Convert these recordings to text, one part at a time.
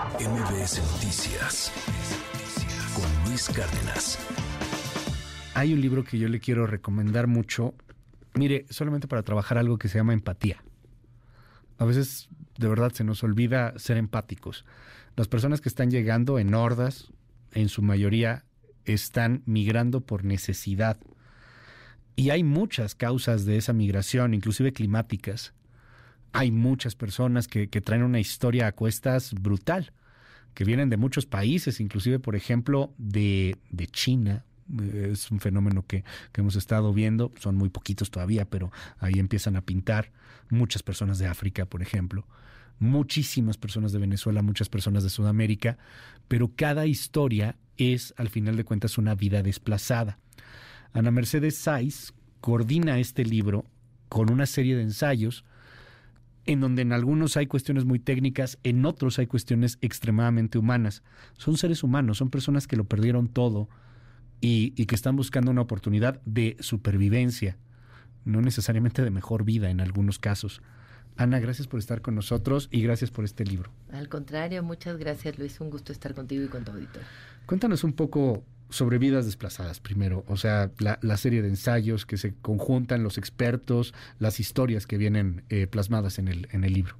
MBS Noticias con Luis Cárdenas. Hay un libro que yo le quiero recomendar mucho. Mire, solamente para trabajar algo que se llama empatía. A veces de verdad se nos olvida ser empáticos. Las personas que están llegando en hordas, en su mayoría, están migrando por necesidad. Y hay muchas causas de esa migración, inclusive climáticas. Hay muchas personas que, traen una historia a cuestas brutal, que vienen de muchos países, inclusive, por ejemplo, de, China, es un fenómeno que, que, hemos estado viendo, son muy poquitos todavía, pero ahí empiezan a pintar muchas personas de África, por ejemplo, muchísimas personas de Venezuela, muchas personas de Sudamérica, pero cada historia es, al final de cuentas, una vida desplazada. Ana Mercedes Saiz coordina este libro con una serie de ensayos en donde en algunos hay cuestiones muy técnicas, en otros hay cuestiones extremadamente humanas. Son seres humanos, son personas que lo perdieron todo y, y que están buscando una oportunidad de supervivencia, no necesariamente de mejor vida en algunos casos. Ana, gracias por estar con nosotros y gracias por este libro. Al contrario, muchas gracias Luis, un gusto estar contigo y con tu auditor. Cuéntanos un poco sobre vidas desplazadas primero, o sea, la, serie de ensayos que se conjuntan, los expertos, las historias que vienen eh, plasmadas en el, en el libro.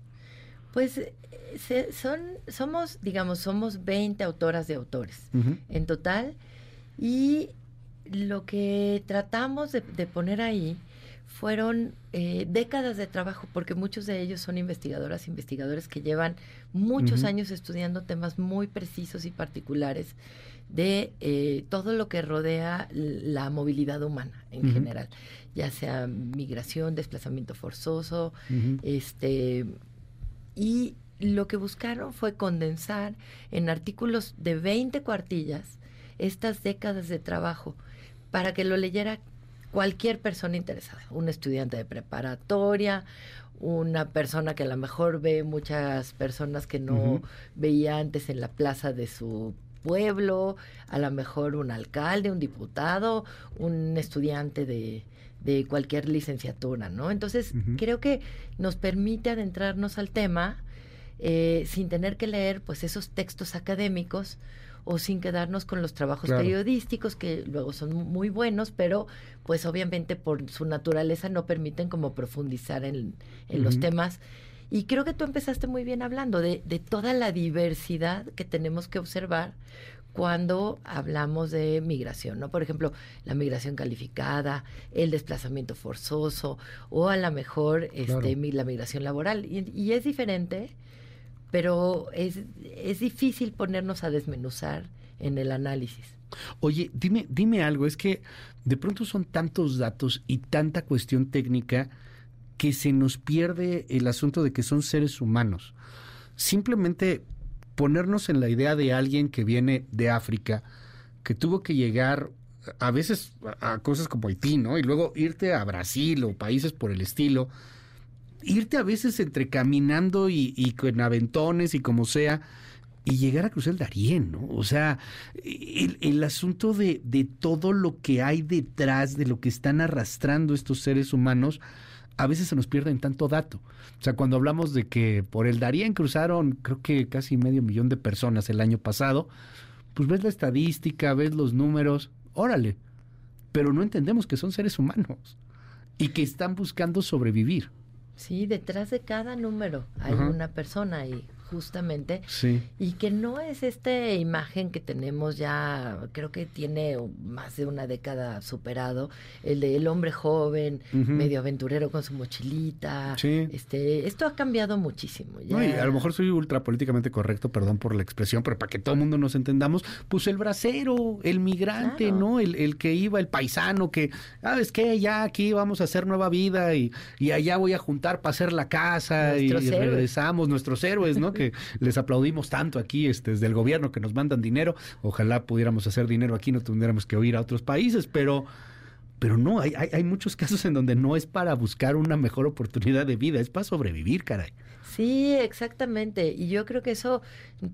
Pues eh, son, somos, digamos, somos 20 autoras de autores en total. Y lo que tratamos de, poner ahí fueron eh, décadas de trabajo, porque muchos de ellos son investigadoras, investigadores que llevan muchos años estudiando temas muy precisos y particulares de eh, todo lo que rodea la movilidad humana en general, ya sea migración, desplazamiento forzoso, este y lo que buscaron fue condensar en artículos de 20 cuartillas estas décadas de trabajo para que lo leyera cualquier persona interesada, un estudiante de preparatoria, una persona que a lo mejor ve muchas personas que no veía antes en la plaza de su pueblo, a lo mejor un alcalde, un diputado, un estudiante de, de cualquier licenciatura, ¿no? Entonces, creo que nos permite adentrarnos al tema eh, sin tener que leer pues esos textos académicos o sin quedarnos con los trabajos periodísticos que luego son muy buenos, pero pues obviamente por su naturaleza no permiten como profundizar en, los temas y creo que tú empezaste muy bien hablando de, de toda la diversidad que tenemos que observar cuando hablamos de migración, ¿no? Por ejemplo, la migración calificada, el desplazamiento forzoso o a lo mejor este, la migración laboral. Y, es diferente, pero es, es difícil ponernos a desmenuzar en el análisis. Oye, dime, dime algo, es que de pronto son tantos datos y tanta cuestión técnica que se nos pierde el asunto de que son seres humanos. Simplemente ponernos en la idea de alguien que viene de África, que tuvo que llegar a veces a cosas como Haití, ¿no? Y luego irte a Brasil o países por el estilo, irte a veces entre caminando y, con aventones y como sea, y llegar a cruzar el Darién, ¿no? O sea, el, asunto de, de, todo lo que hay detrás de lo que están arrastrando estos seres humanos, a veces se nos pierde en tanto dato. O sea, cuando hablamos de que por el Darién cruzaron, creo que casi medio millón de personas el año pasado, pues ves la estadística, ves los números, órale, pero no entendemos que son seres humanos y que están buscando sobrevivir. Sí, detrás de cada número hay una persona y justamente. Sí. Y que no es esta imagen que tenemos ya, creo que tiene más de una década superado, el de el hombre joven, medio aventurero con su mochilita. Sí. Este, esto ha cambiado muchísimo. Ya. a lo mejor soy ultra políticamente correcto, perdón por la expresión, pero para que todo el mundo nos entendamos, pues el bracero, el migrante, ¿no? El, el, que iba, el paisano, que, ¿sabes qué? Ya aquí vamos a hacer nueva vida y, y allá voy a juntar para hacer la casa y, regresamos, nuestros héroes, ¿no? que les aplaudimos tanto aquí este, desde el gobierno que nos mandan dinero. Ojalá pudiéramos hacer dinero aquí, no tuviéramos que oír a otros países, pero pero no, hay, hay, muchos casos en donde no es para buscar una mejor oportunidad de vida, es para sobrevivir, caray. Sí, exactamente. Y yo creo que eso,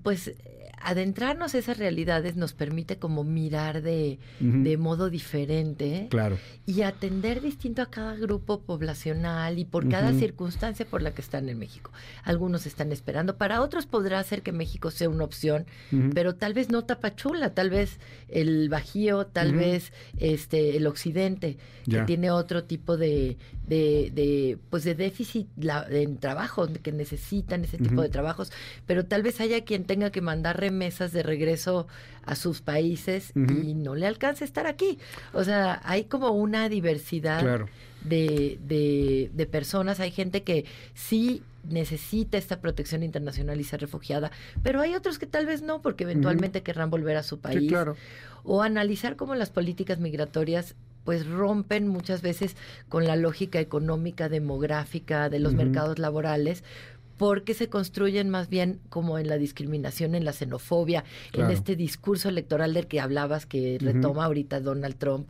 pues, adentrarnos a esas realidades nos permite como mirar de, de modo diferente. Claro. Y atender distinto a cada grupo poblacional y por cada circunstancia por la que están en México. Algunos están esperando, para otros podrá ser que México sea una opción, pero tal vez no Tapachula, tal vez el Bajío, tal vez este el Occidente, que tiene otro tipo de, de, de pues de déficit en trabajo, que necesitan ese tipo de trabajos, pero tal vez haya quien tenga que mandar remesas de regreso a sus países y no le alcance estar aquí. O sea, hay como una diversidad de, de, de personas, hay gente que sí necesita esta protección internacional y ser refugiada, pero hay otros que tal vez no, porque eventualmente querrán volver a su país. O analizar cómo las políticas migratorias pues rompen muchas veces con la lógica económica, demográfica de los mercados laborales, porque se construyen más bien como en la discriminación, en la xenofobia, en este discurso electoral del que hablabas que retoma ahorita Donald Trump.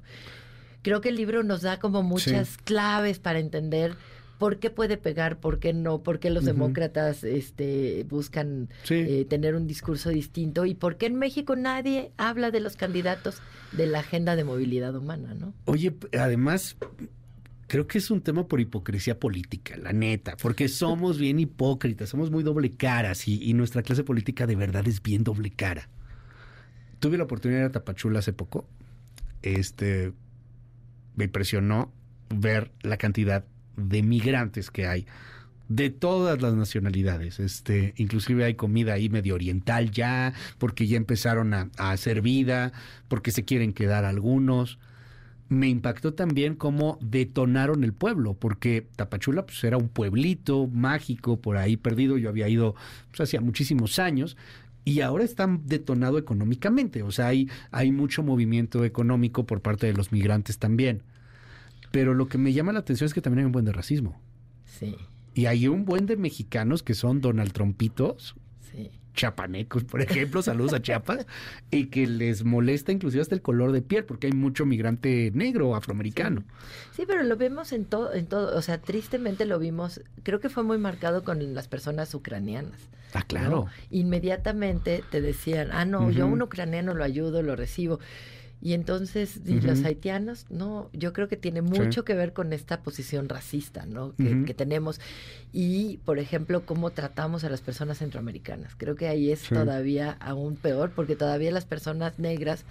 Creo que el libro nos da como muchas claves para entender por qué puede pegar, por qué no, por qué los demócratas este, buscan eh, tener un discurso distinto y por qué en México nadie habla de los candidatos de la agenda de movilidad humana, ¿no? Oye, además, creo que es un tema por hipocresía política, la neta, porque somos bien hipócritas, somos muy doble caras y, y nuestra clase política de verdad es bien doble cara. Tuve la oportunidad de ir a Tapachula hace poco. Este me impresionó ver la cantidad de migrantes que hay de todas las nacionalidades. Este, inclusive hay comida ahí medio oriental ya, porque ya empezaron a, hacer vida, porque se quieren quedar algunos. Me impactó también cómo detonaron el pueblo, porque Tapachula pues, era un pueblito mágico por ahí perdido. Yo había ido pues, hacía muchísimos años y ahora están detonado económicamente. O sea, hay, hay mucho movimiento económico por parte de los migrantes también. Pero lo que me llama la atención es que también hay un buen de racismo. Sí. Y hay un buen de mexicanos que son Donald Trumpitos. Sí. Chapanecos, por ejemplo, saludos a Chiapas, y que les molesta inclusive hasta el color de piel, porque hay mucho migrante negro, afroamericano. Sí, pero lo vemos en todo, en todo, o sea, tristemente lo vimos, creo que fue muy marcado con las personas ucranianas. Ah, claro. Inmediatamente te decían, ah, no, yo a un ucraniano lo ayudo, lo recibo. Y entonces, y los haitianos, no, yo creo que tiene mucho que ver con esta posición racista, ¿no? Que, tenemos. Y, por ejemplo, cómo tratamos a las personas centroamericanas. Creo que ahí es todavía aún peor, porque todavía las personas negras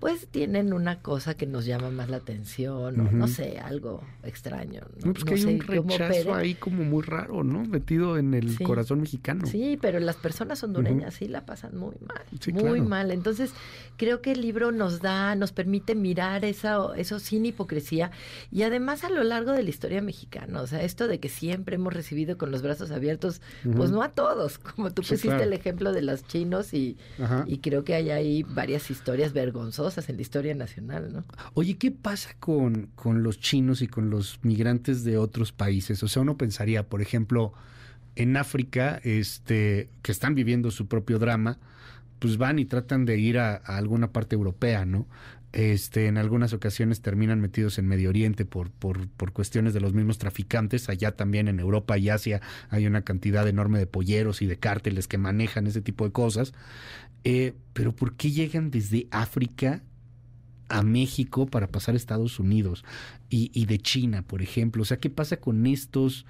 pues tienen una cosa que nos llama más la atención, o no sé, algo extraño. No, pues que hay un rechazo ahí como muy raro, ¿no? Metido en el corazón mexicano. Sí, pero las personas hondureñas sí la pasan muy mal, muy mal. Entonces, creo que el libro nos da, nos permite mirar esa, eso sin hipocresía y además a lo largo de la historia mexicana, o sea, esto de que siempre hemos recibido con los brazos abiertos, pues no a todos, como tú pusiste el ejemplo de los chinos y, y creo que hay ahí varias historias vergonzosas en la historia nacional, ¿no? Oye, ¿qué pasa con, con los chinos y con los migrantes de otros países? O sea, uno pensaría, por ejemplo, en África, este, que están viviendo su propio drama, pues van y tratan de ir a, alguna parte europea, ¿no? Este, en algunas ocasiones terminan metidos en Medio Oriente por, por, por, cuestiones de los mismos traficantes. Allá también en Europa y Asia hay una cantidad enorme de polleros y de cárteles que manejan ese tipo de cosas. Eh, pero ¿por qué llegan desde África a México para pasar a Estados Unidos y, de China, por ejemplo? O sea, ¿qué pasa con estos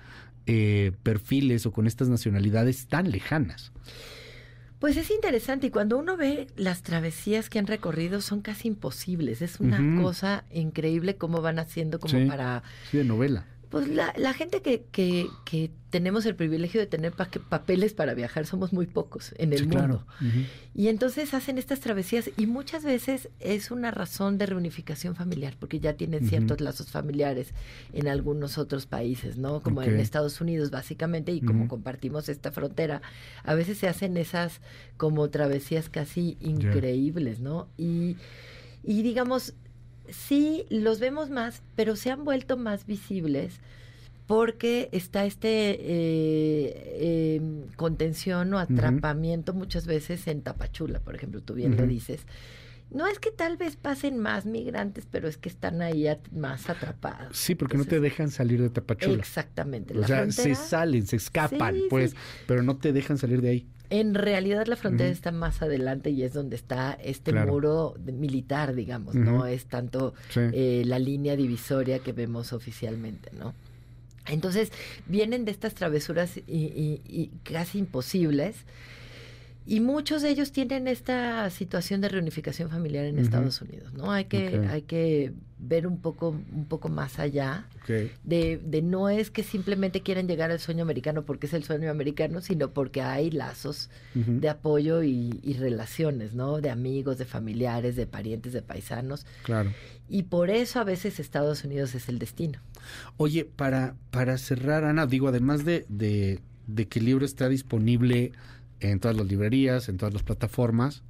eh, perfiles o con estas nacionalidades tan lejanas? Pues es interesante y cuando uno ve las travesías que han recorrido son casi imposibles. Es una cosa increíble cómo van haciendo como para... Sí, de novela. Pues la, la gente que, que, que, tenemos el privilegio de tener papeles para viajar somos muy pocos en el mundo. Y entonces hacen estas travesías y muchas veces es una razón de reunificación familiar, porque ya tienen ciertos lazos familiares en algunos otros países, ¿no? Como en Estados Unidos básicamente, y como compartimos esta frontera, a veces se hacen esas como travesías casi increíbles, ¿no? Y, y digamos, sí los vemos más, pero se han vuelto más visibles porque está este eh, em, contención o atrapamiento muchas veces en Tapachula, por ejemplo, tú bien lo dices. No es que tal vez pasen más migrantes, pero es que están ahí más atrapados. Sí, porque no te dejan salir de Tapachula. Exactamente. o sea, se salen, se escapan, pues, pero no te dejan salir de ahí. En realidad la frontera está más adelante y es donde está este muro militar, digamos, no es tanto eh, la línea divisoria que vemos oficialmente, ¿no? Entonces vienen de estas travesuras y casi imposibles y muchos de ellos tienen esta situación de reunificación familiar en Estados Unidos, ¿no? Hay que, hay que ver un poco, un poco más allá de, de, no es que simplemente quieran llegar al sueño americano porque es el sueño americano, sino porque hay lazos de apoyo y, y, relaciones, ¿no? De amigos, de familiares, de parientes, de paisanos. Claro. Y por eso a veces Estados Unidos es el destino. Oye, para, para cerrar, Ana, digo, además de, de, de que el libro está disponible en todas las librerías, en todas las plataformas,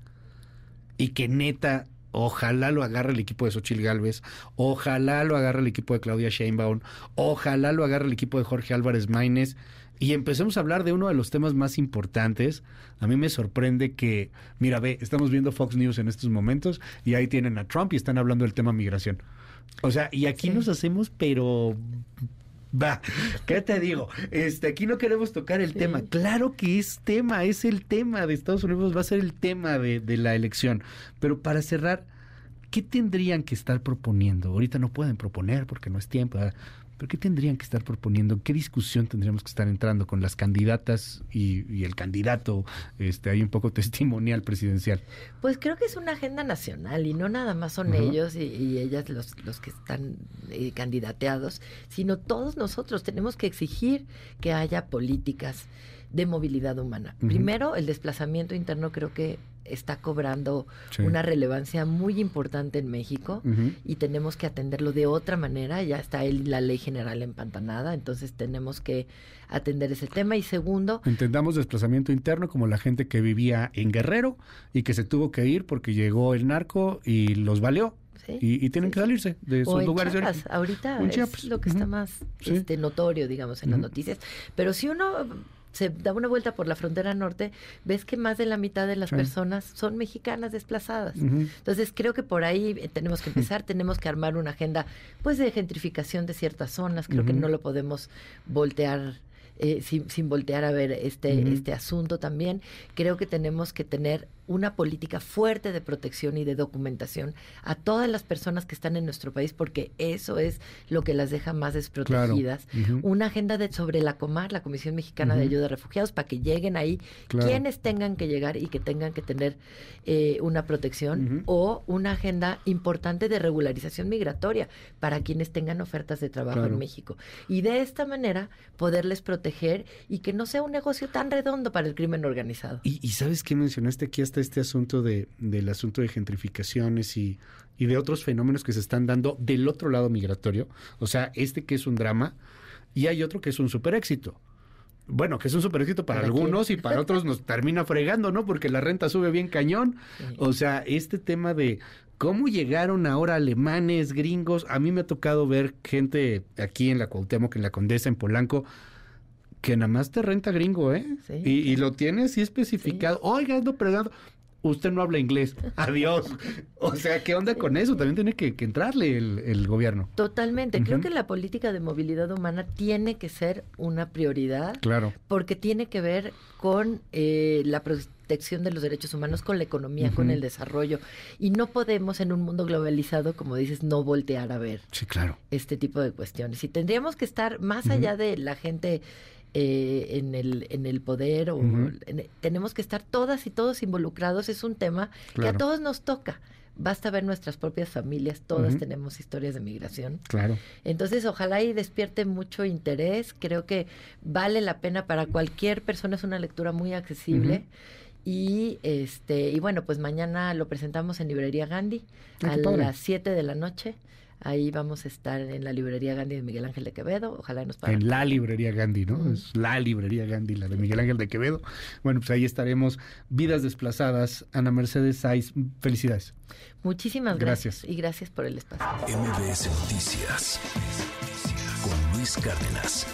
y que neta, ojalá lo agarre el equipo de Xochil Galvez, ojalá lo agarre el equipo de Claudia Sheinbaum, ojalá lo agarre el equipo de Jorge Álvarez Maínez, y empecemos a hablar de uno de los temas más importantes. A mí me sorprende que, mira, ve, estamos viendo Fox News en estos momentos y ahí tienen a Trump y están hablando del tema migración. O sea, y aquí nos hacemos, pero Va, ¿qué te digo? Este, aquí no queremos tocar el tema. Claro que es tema, es el tema de Estados Unidos, va a ser el tema de, de la elección. Pero para cerrar, ¿qué tendrían que estar proponiendo? Ahorita no pueden proponer porque no es tiempo. Pero ¿qué tendrían que estar proponiendo? ¿Qué discusión tendríamos que estar entrando con las candidatas y, el candidato? Este, hay un poco testimonial presidencial. Pues creo que es una agenda nacional y no nada más son ellos y, ellas los, los que están eh, candidateados, sino todos nosotros tenemos que exigir que haya políticas de movilidad humana. Primero, el desplazamiento interno creo que está cobrando una relevancia muy importante en México y tenemos que atenderlo de otra manera. Ya está la ley general empantanada, entonces tenemos que atender ese tema. Y segundo... Entendamos desplazamiento interno como la gente que vivía en Guerrero y que se tuvo que ir porque llegó el narco y los valió. y, tienen que salirse de sus lugares Ahorita es lo que está más este, notorio, digamos, en las noticias. Pero si uno se da una vuelta por la frontera norte, ves que más de la mitad de las personas son mexicanas desplazadas. Entonces creo que por ahí eh, tenemos que empezar, tenemos que armar una agenda pues de gentrificación de ciertas zonas, creo que no lo podemos voltear eh, sin, sin, voltear a ver este, este asunto también. Creo que tenemos que tener una política fuerte de protección y de documentación a todas las personas que están en nuestro país, porque eso es lo que las deja más desprotegidas. Una agenda de, sobre la Comar, la Comisión Mexicana de Ayuda a Refugiados, para que lleguen ahí quienes tengan que llegar y que tengan que tener eh, una protección, o una agenda importante de regularización migratoria para quienes tengan ofertas de trabajo en México. Y de esta manera poderles proteger y que no sea un negocio tan redondo para el crimen organizado. Y, y sabes qué mencionaste aquí hasta este asunto de, del asunto de gentrificaciones y, y de otros fenómenos que se están dando del otro lado migratorio. O sea, este que es un drama y hay otro que es un super éxito. Bueno, que es un super éxito para, algunos y para otros nos termina fregando, ¿no? Porque la renta sube bien cañón. O sea, este tema de cómo llegaron ahora alemanes, gringos. A mí me ha tocado ver gente aquí en la Cuauhtémoc, en la Condesa, en Polanco, que nada más te renta gringo, ¿eh? Y, lo tiene así especificado. Oiga, ando pregando usted no habla inglés, adiós. O sea, ¿qué onda con eso? También tiene que, entrarle el, gobierno. Totalmente. Creo que la política de movilidad humana tiene que ser una prioridad. Claro. Porque tiene que ver con eh, la protección de los derechos humanos, con la economía, con el desarrollo. Y no podemos en un mundo globalizado, como dices, no voltear a ver. Sí, claro. Este tipo de cuestiones. Y tendríamos que estar más allá de la gente eh, en, el, en el poder o tenemos que estar todas y todos involucrados. Es un tema que a todos nos toca. Basta ver nuestras propias familias, todas tenemos historias de migración. Claro. Entonces, ojalá y despierte mucho interés. Creo que vale la pena para cualquier persona, es una lectura muy accesible. Y este y bueno, pues mañana lo presentamos en Librería Gandhi a las 7 de la noche. Ahí vamos a estar en la librería Gandhi de Miguel Ángel de Quevedo. Ojalá nos paguen. En la librería Gandhi, ¿no? Es la librería Gandhi, la de Miguel Ángel de Quevedo. Bueno, pues ahí estaremos. Vidas desplazadas. Ana Mercedes Saiz, felicidades. Muchísimas gracias. gracias. Y gracias por el espacio. MBS Noticias con Luis Cárdenas.